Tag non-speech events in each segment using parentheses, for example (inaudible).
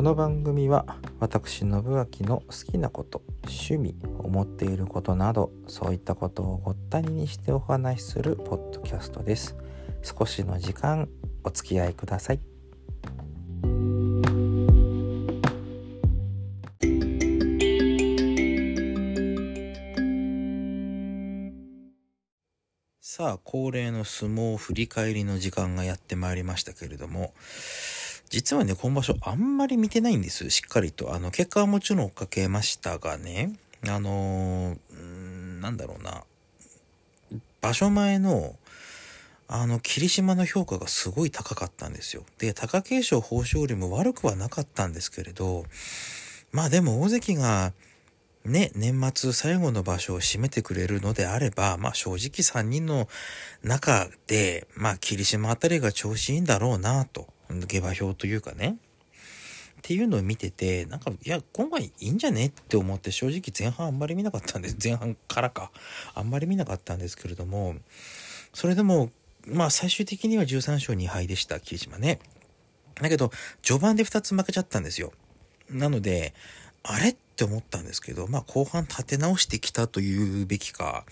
この番組は私信明の好きなこと趣味思っていることなどそういったことをごったににしてお話しするポッドキャストです。少しの時間お付き合いください。さあ恒例の相撲振り返りの時間がやってまいりましたけれども実はね、今場所あんまり見てないんです。しっかりと。あの、結果はもちろん追っかけましたがね、あのー、なんだろうな。場所前の、あの、霧島の評価がすごい高かったんですよ。で、貴景勝豊昇龍も悪くはなかったんですけれど、まあでも大関が、ね、年末最後の場所を締めてくれるのであれば、まあ正直3人の中で、まあ霧島あたりが調子いいんだろうなと。下馬評というかね。っていうのを見てて、なんか、いや、今回いいんじゃねって思って正直前半あんまり見なかったんです。前半からか。あんまり見なかったんですけれども、それでも、まあ最終的には13勝2敗でした、霧島ね。だけど、序盤で2つ負けちゃったんですよ。なので、あれって思ったんですけど、まあ後半立て直してきたというべきか、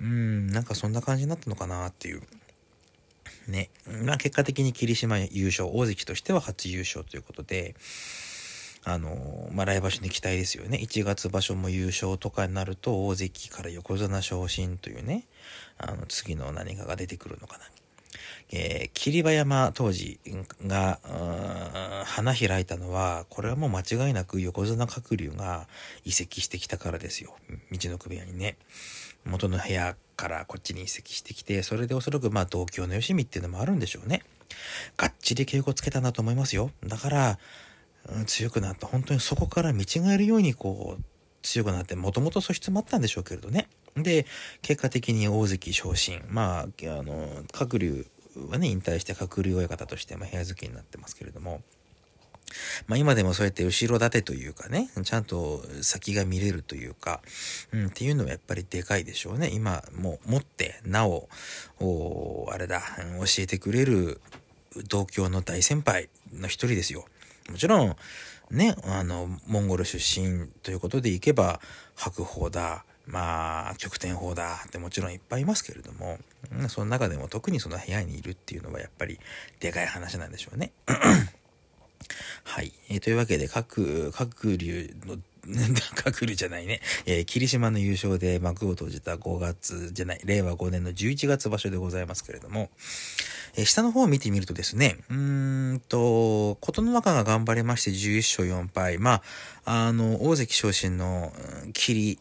うん、なんかそんな感じになったのかなっていう。ね。まあ結果的に霧島優勝、大関としては初優勝ということで、あの、まあ来場所に期待ですよね。1月場所も優勝とかになると大関から横綱昇進というね、あの次の何かが出てくるのかな。えー、霧馬山当時が、花開いたのは、これはもう間違いなく横綱鶴竜が移籍してきたからですよ。道のく部屋にね。元の部屋からこっちに移籍してきて、それでおそらくまあ同郷のよしみっていうのもあるんでしょうね。がっちり稽古つけたんだと思いますよ。だから、うん、強くなった。本当にそこから見違えるようにこう、強くなって、もともと素質もあったんでしょうけれどね。で、結果的に大関昇進。まあ、あの、鶴竜はね、引退して鶴竜親方としてま部屋付きになってますけれども、まあ今でもそうやって後ろ盾というかね、ちゃんと先が見れるというか、うん、っていうのはやっぱりでかいでしょうね。今も持って、なお、おあれだ、教えてくれる同郷の大先輩の一人ですよ。もちろん、ね、あの、モンゴル出身ということでいけば、白鵬だ、まあ、極天法だってもちろんいっぱいいますけれども、その中でも特にその部屋にいるっていうのはやっぱりでかい話なんでしょうね。はい。えー、というわけで、各、各流の、(laughs) 各流じゃないね。えー、霧島の優勝で幕を閉じた5月じゃない、令和5年の11月場所でございますけれども、えー、下の方を見てみるとですね、うんと、琴ノ若が頑張りまして11勝4敗。まあ、あの、大関昇進の、霧、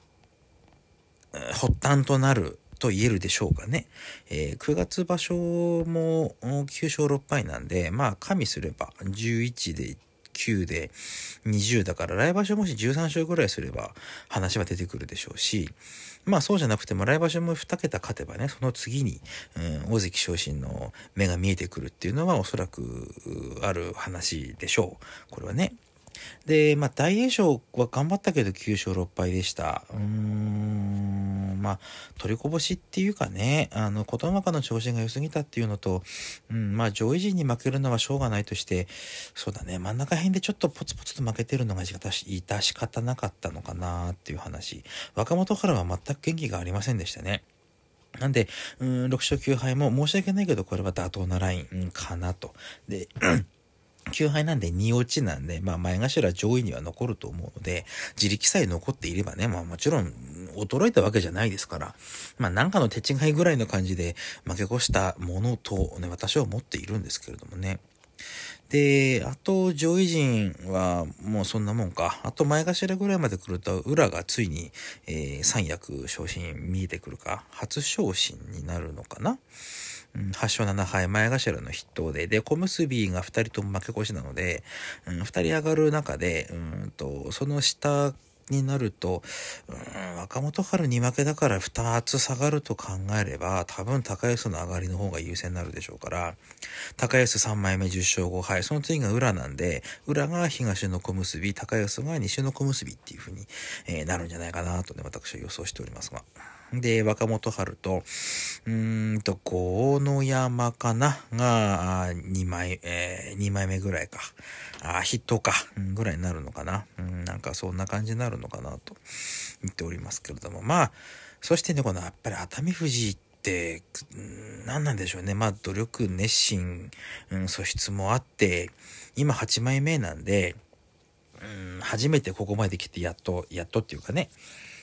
発端となると言えるでしょうかね。えー、9月場所も9勝6敗なんで、まあ加味すれば11で9で20だから来場所もし13勝ぐらいすれば話は出てくるでしょうし、まあそうじゃなくても来場所も2桁勝てばね、その次に、うん、大関昇進の目が見えてくるっていうのはおそらくある話でしょう。これはね。で、まあ大栄翔は頑張ったけど9勝6敗でした。うーんまあ、取りこぼしっていうかね、あの、琴ノ若の調子が良すぎたっていうのと、うん、まあ、上位陣に負けるのはしょうがないとして、そうだね、真ん中辺でちょっとポツポツと負けてるのが致し方なかったのかなっていう話。若元春は全く元気がありませんでしたね。なんで、うん、6勝9敗も申し訳ないけど、これは妥当なライン、かなと。で、9敗なんで2落ちなんで、まあ前頭上位には残ると思うので、自力さえ残っていればね、まあもちろん衰えたわけじゃないですから、まあなんかの手違いぐらいの感じで負け越したものとね、私は思っているんですけれどもね。で、あと上位陣はもうそんなもんか。あと前頭ぐらいまで来ると、裏がついに、えー、三役昇進見えてくるか。初昇進になるのかな。うん、8勝7敗、前頭の筆頭で、で、小結が2人とも負け越しなので、うん、2人上がる中で、うんと、その下になると、うん、若元春に負けだから2つ下がると考えれば、多分高安の上がりの方が優先になるでしょうから、高安3枚目10勝5敗、その次が裏なんで、裏が東の小結、高安が西の小結っていう風に、えー、なるんじゃないかなとね、私は予想しておりますが。で、若元春と、うんと、河野山かな？が、2枚、えー、2枚目ぐらいか。あ、筆頭か、うん、ぐらいになるのかな？うん、なんかそんな感じになるのかなと言っておりますけれども。まあ、そしてね、このやっぱり熱海富士って、何なんでしょうね。まあ、努力、熱心、うん、素質もあって、今8枚目なんで、うん、初めてここまで来てやっと、やっとっていうかね、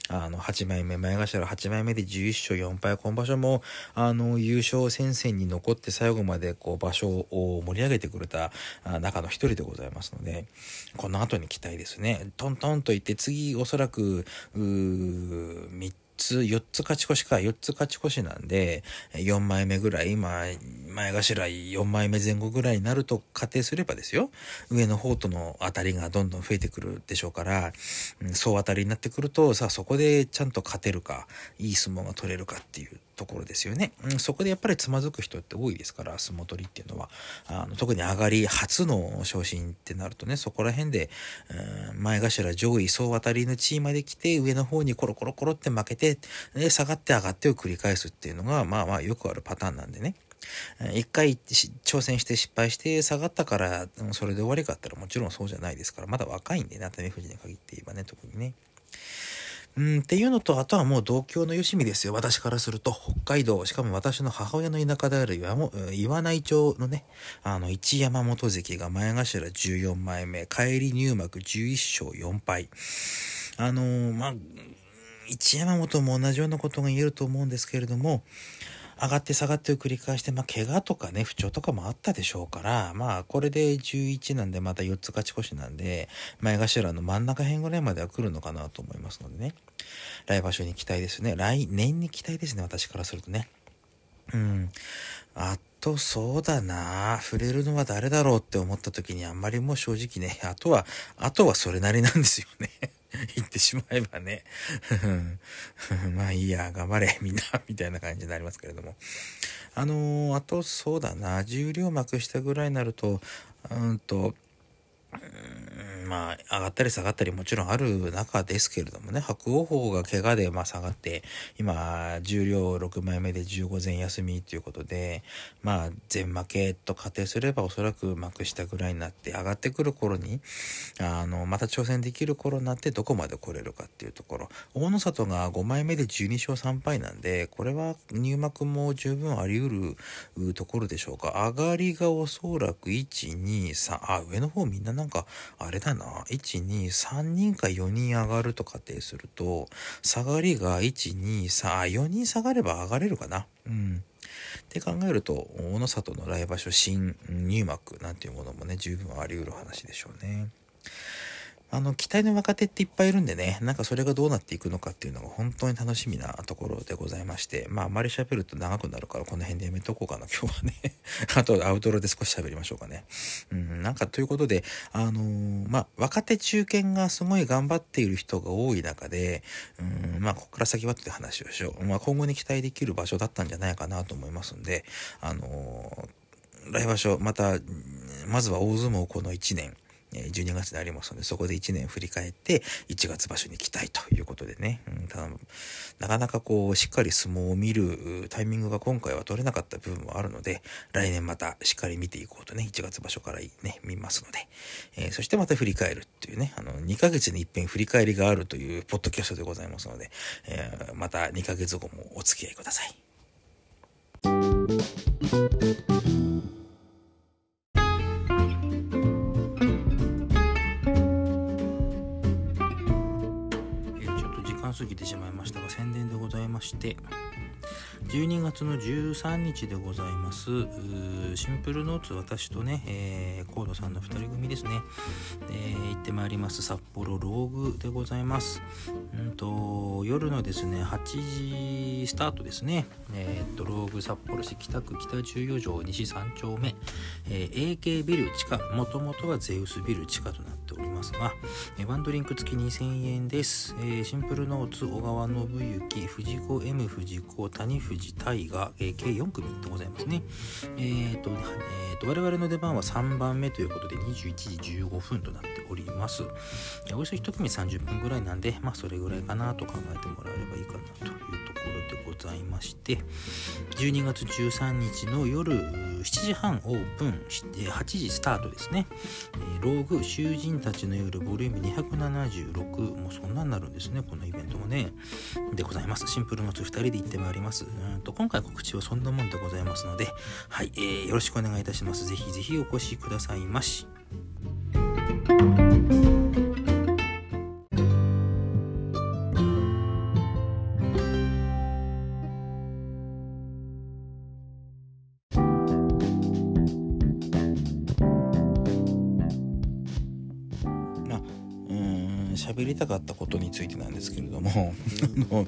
あの、8枚目、前頭8枚目で11勝4敗、今場所も、あの、優勝戦線に残って最後まで、こう、場所を盛り上げてくれた中の一人でございますので、この後に期待ですね。トントンと言って、次、おそらく、う、3つ、4つ勝ち越しか、4つ勝ち越しなんで、4枚目ぐらい、今、前頭4枚目前後ぐらいになると仮定すればですよ、上の方との当たりがどんどん増えてくるでしょうから、うん、総当たりになってくると、さあそこでちゃんと勝てるか、いい相撲が取れるかっていうところですよね。うん、そこでやっぱりつまずく人って多いですから、相撲取りっていうのは。あの特に上がり初の昇進ってなるとね、そこら辺で、うん、前頭上位総当たりの地位まで来て、上の方にコロコロコロって負けて、で下がって上がってを繰り返すっていうのが、まあまあよくあるパターンなんでね。一回挑戦して失敗して下がったからそれで終わりかったらもちろんそうじゃないですからまだ若いんでね熱海富士に限って言えばね特にね。うんっていうのと、あとはもう同郷のよしみですよ。私からすると、北海道、しかも私の母親の田舎である岩内町のね、あの、一山本関が前頭14枚目、帰り入幕11勝4敗。あのー、まあ、一山本も同じようなことが言えると思うんですけれども、上がって下がってを繰り返して、まあ、怪我とかね、不調とかもあったでしょうから、まあ、これで11なんで、また4つ勝ち越しなんで、前頭の真ん中辺ぐらいまでは来るのかなと思いますのでね。来場所に期待ですね。来年に期待ですね、私からするとね。うん。あと、そうだな触れるのは誰だろうって思った時にあんまりもう正直ね、(laughs) あとは、あとはそれなりなんですよね。(laughs) 言ってしまえばね。(laughs) まあいいや、頑張れ、みんな、みたいな感じになりますけれども。あのー、あとそうだな、重量膜下ぐらいになると、うんと、まあ、上がったり下がったりもちろんある中ですけれどもね、白鵬鵬が怪我でま下がって、今、重量6枚目で15前休みということで、まあ、全負けと仮定すればおそらく幕下ぐらいになって上がってくる頃に、あの、また挑戦できる頃になってどこまで来れるかっていうところ。大野里が5枚目で12勝3敗なんで、これは入幕も十分あり得るところでしょうか。上がりがおそらく1、2、3、あ、上の方みんななんか、あれだな、123人か4人上がると仮定すると下がりが123 4人下がれば上がれるかなうんって考えると大野里の来場所新入幕なんていうものもね十分あり得る話でしょうね。あの、期待の若手っていっぱいいるんでね、なんかそれがどうなっていくのかっていうのが本当に楽しみなところでございまして、まああまり喋ると長くなるからこの辺でやめとこうかな、今日はね。(laughs) あとアウトロで少し喋りましょうかね。うん、なんかということで、あのー、まあ若手中堅がすごい頑張っている人が多い中で、うん、まあここから先はって話をしよう。まあ今後に期待できる場所だったんじゃないかなと思いますんで、あのー、来場所、また、まずは大相撲この1年、12月になりますので、そこで1年振り返って、1月場所に来たいということでね、うん、ただ、なかなかこう、しっかり相撲を見るタイミングが今回は取れなかった部分もあるので、来年またしっかり見ていこうとね、1月場所からね、見ますので、えー、そしてまた振り返るっていうね、あの、2ヶ月に一遍振り返りがあるというポッドキャストでございますので、えー、また2ヶ月後もお付き合いください。過ぎてしまいましたが宣伝でございまして12月の13日でございます、シンプルノーツ私とね、えー、コードさんの2人組ですね、えー、行ってまいります。札幌ローグでございます。うんと、夜のですね、8時スタートですね、えー、っと、ローグ札幌市北区北14条西3丁目、えー、AK ビル地下、もともとはゼウスビル地下となっておりますが、えワンドリンク付き2000円です。えー、シンプルノーツ小川信之、藤子 M 藤子、谷藤士タイが、えー、計4組でございますね。えーとえーと、我々の出番は3番目ということで21時15分となっております。およそ1組30分ぐらいなんで、まあそれぐらいかなと考えてもらえればいいかなというところでございまして、12月13日の夜7時半オープン、8時スタートですね。えー、ローグ囚人たちの夜ボリューム276、もうそんなになるんですね、このイベントもね。でございます。シンプルの2人で行ってまいります。うんと今回告知はそんなもんでございますので、はい、えー、よろしくお願いいたします。ぜひぜひお越しくださいまし。喋りたかったことについてなんですけれども (laughs) あの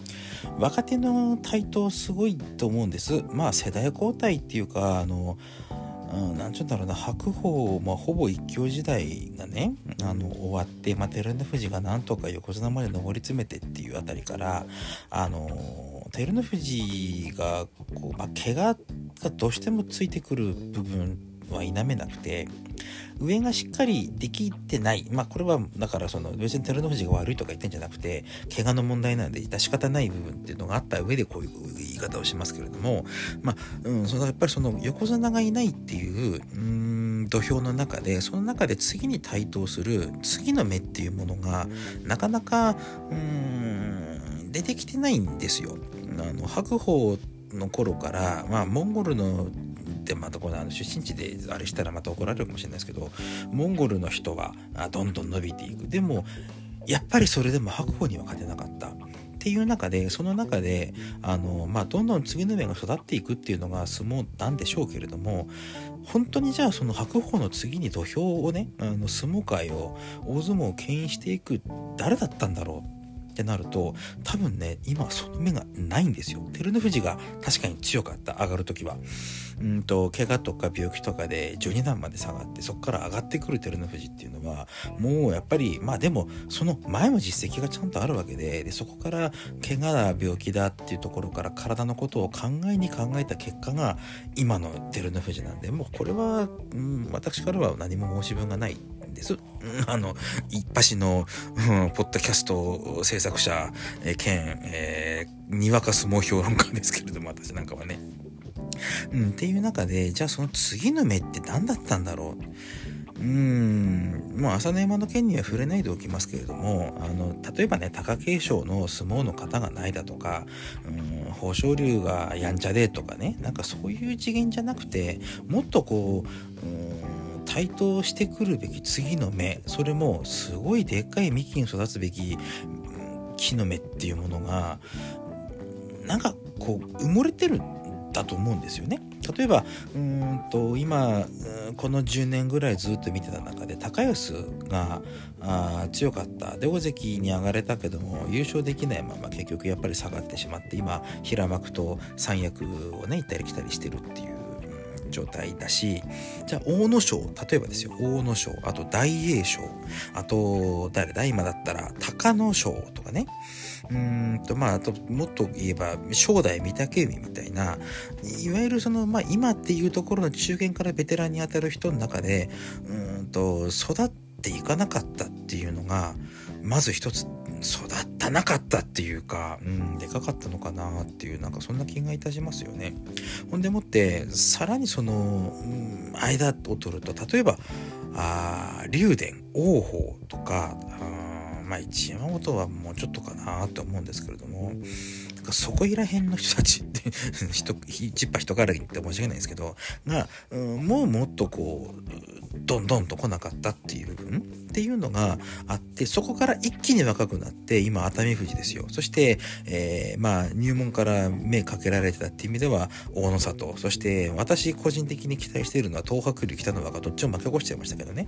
若手の台頭すごいと思うんです。まあ世代交代っていうかあの何、うん、ちゅうんだろうな白鵬、まあ、ほぼ一強時代がねあの終わって、まあ、照ノ富士がなんとか横綱まで上り詰めてっていうあたりからあの照ノ富士がこう、まあ、怪我がどうしてもついてくる部分は否めなくて上がしっかりできてない。まあこれはだからその別に照ノ富士が悪い。とか言ってんじゃなくて、怪我の問題なんで致し方ない。部分ってい。うのがあった上でこうい。う言い。方をしますけれども、まあ、うん、そのやっぱりその横綱がい。ない。ってい。う、うん、土俵の中で、その中で次に台頭する次の目ってい。うものが、なかなか、うん、出てきてない。んですよ。あの白鵬の頃から、まあ、モンゴルのってまたこのあの出身地であれしたらまた怒られるかもしれないですけどモンゴルの人はどんどん伸びていく。でもやっぱりそれでも白鵬には勝てなかったっていう中でその中であの、まあ、どんどん次の目が育っていくっていうのが相撲なんでしょうけれども本当にじゃあその白鵬の次に土俵をねあの相撲界を大相撲を牽引していく誰だったんだろうってなると多分ね今その目がないんですよ。照ノ富士が確かに強かった上がる時は。うんと怪我とか病気とかで12段まで下がってそこから上がってくる照ノ富士っていうのはもうやっぱりまあでもその前も実績がちゃんとあるわけででそこから怪我だ病気だっていうところから体のことを考えに考えた結果が今の照ノ富士なんでもうこれは、うん、私からは何も申し分がない。です。(laughs) あの、一発の、うん、ポッドキャスト制作者、えー、兼、えー、にわか相撲評論家ですけれども、私なんかはね。うん、っていう中で、じゃあその次の目って何だったんだろう？うーん、もう朝の山の件には触れないでおきますけれども、あの、例えばね、貴景勝の相撲の型がないだとか、うん、豊昇龍がやんちゃでとかね、なんかそういう次元じゃなくて、もっとこう、うん対等してくるべき次の芽それもすごいでっかい幹に育つべき木の芽っていうものがなんかこう埋もれてるんだと思うんですよね。例えばうんと今この10年ぐらいずっと見てた中で高安があ強かったで大関に上がれたけども優勝できないまま結局やっぱり下がってしまって今平幕と三役をね行ったり来たりしてるっていう状態だし、じゃあ大野賞、例えばですよ、大野賞、あと大栄賞、あと、誰だ今だったら、隆野賞とかね。うんと、まあ、あと、もっと言えば、正代御嶽海みたいな、いわゆるその、まあ、今っていうところの中堅からベテランに当たる人の中で、うんと、育っていかなかったっていうのが、まず一つ育ってたなかったっていうか、うん、でかかったのかなっていう、なんかそんな気がいたしますよね。ほんでもって、さらにその、うん、間を取ると、例えば、あ竜電、王鵬とか、まあ一山本はもうちょっとかなと思うんですけれども、そこいら辺の人たちって人、ちっぱ人から言って申し訳ないんですけど、が、うん、もうもっとこう、どんどんと来なかったっていう部分っていうのがあって、そこから一気に若くなって、今、熱海富士ですよ。そして、えー、まあ、入門から目かけられてたっていう意味では、大野里。そして、私個人的に期待しているのは、東白龍、北の若、どっちも負け越しちゃいましたけどね。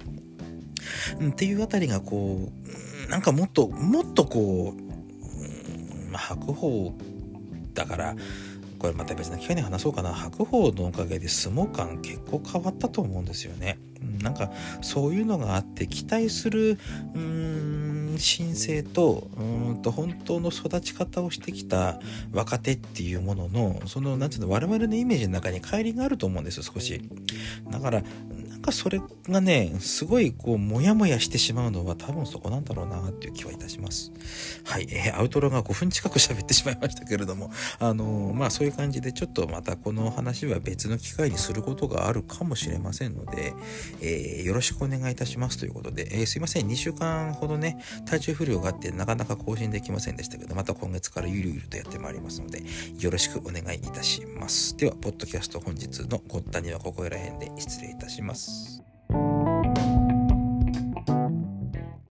っていうあたりが、こう、うんなんかもっと、もっとこう、まあ、白鵬だからこれまた別な機会に話そうかな。白鵬のおかげで相撲感結構変わったと思うんですよね。なんかそういうのがあって期待するうーん申請とうんと本当の育ち方をしてきた若手っていうもののそのなんていうの我々のイメージの中に乖離があると思うんですよ少しだからかそれがねすごいこうモヤモヤしてしまうのは多分そこなんだろうなっていう気はいたします。はい、えー、アウトロが5分近く喋ってしまいましたけれどもあのー、まあそういう感じでちょっとまたこの話は別の機会にすることがあるかもしれませんので、えー、よろしくお願いいたしますということで、えー、すいません。2週間ほどね体調不良があってなかなか更新できませんでしたけどまた今月からゆるゆるとやってまいりますのでよろしくお願いいたします。ではポッドキャスト本日のごったにはここら辺で失礼いたします。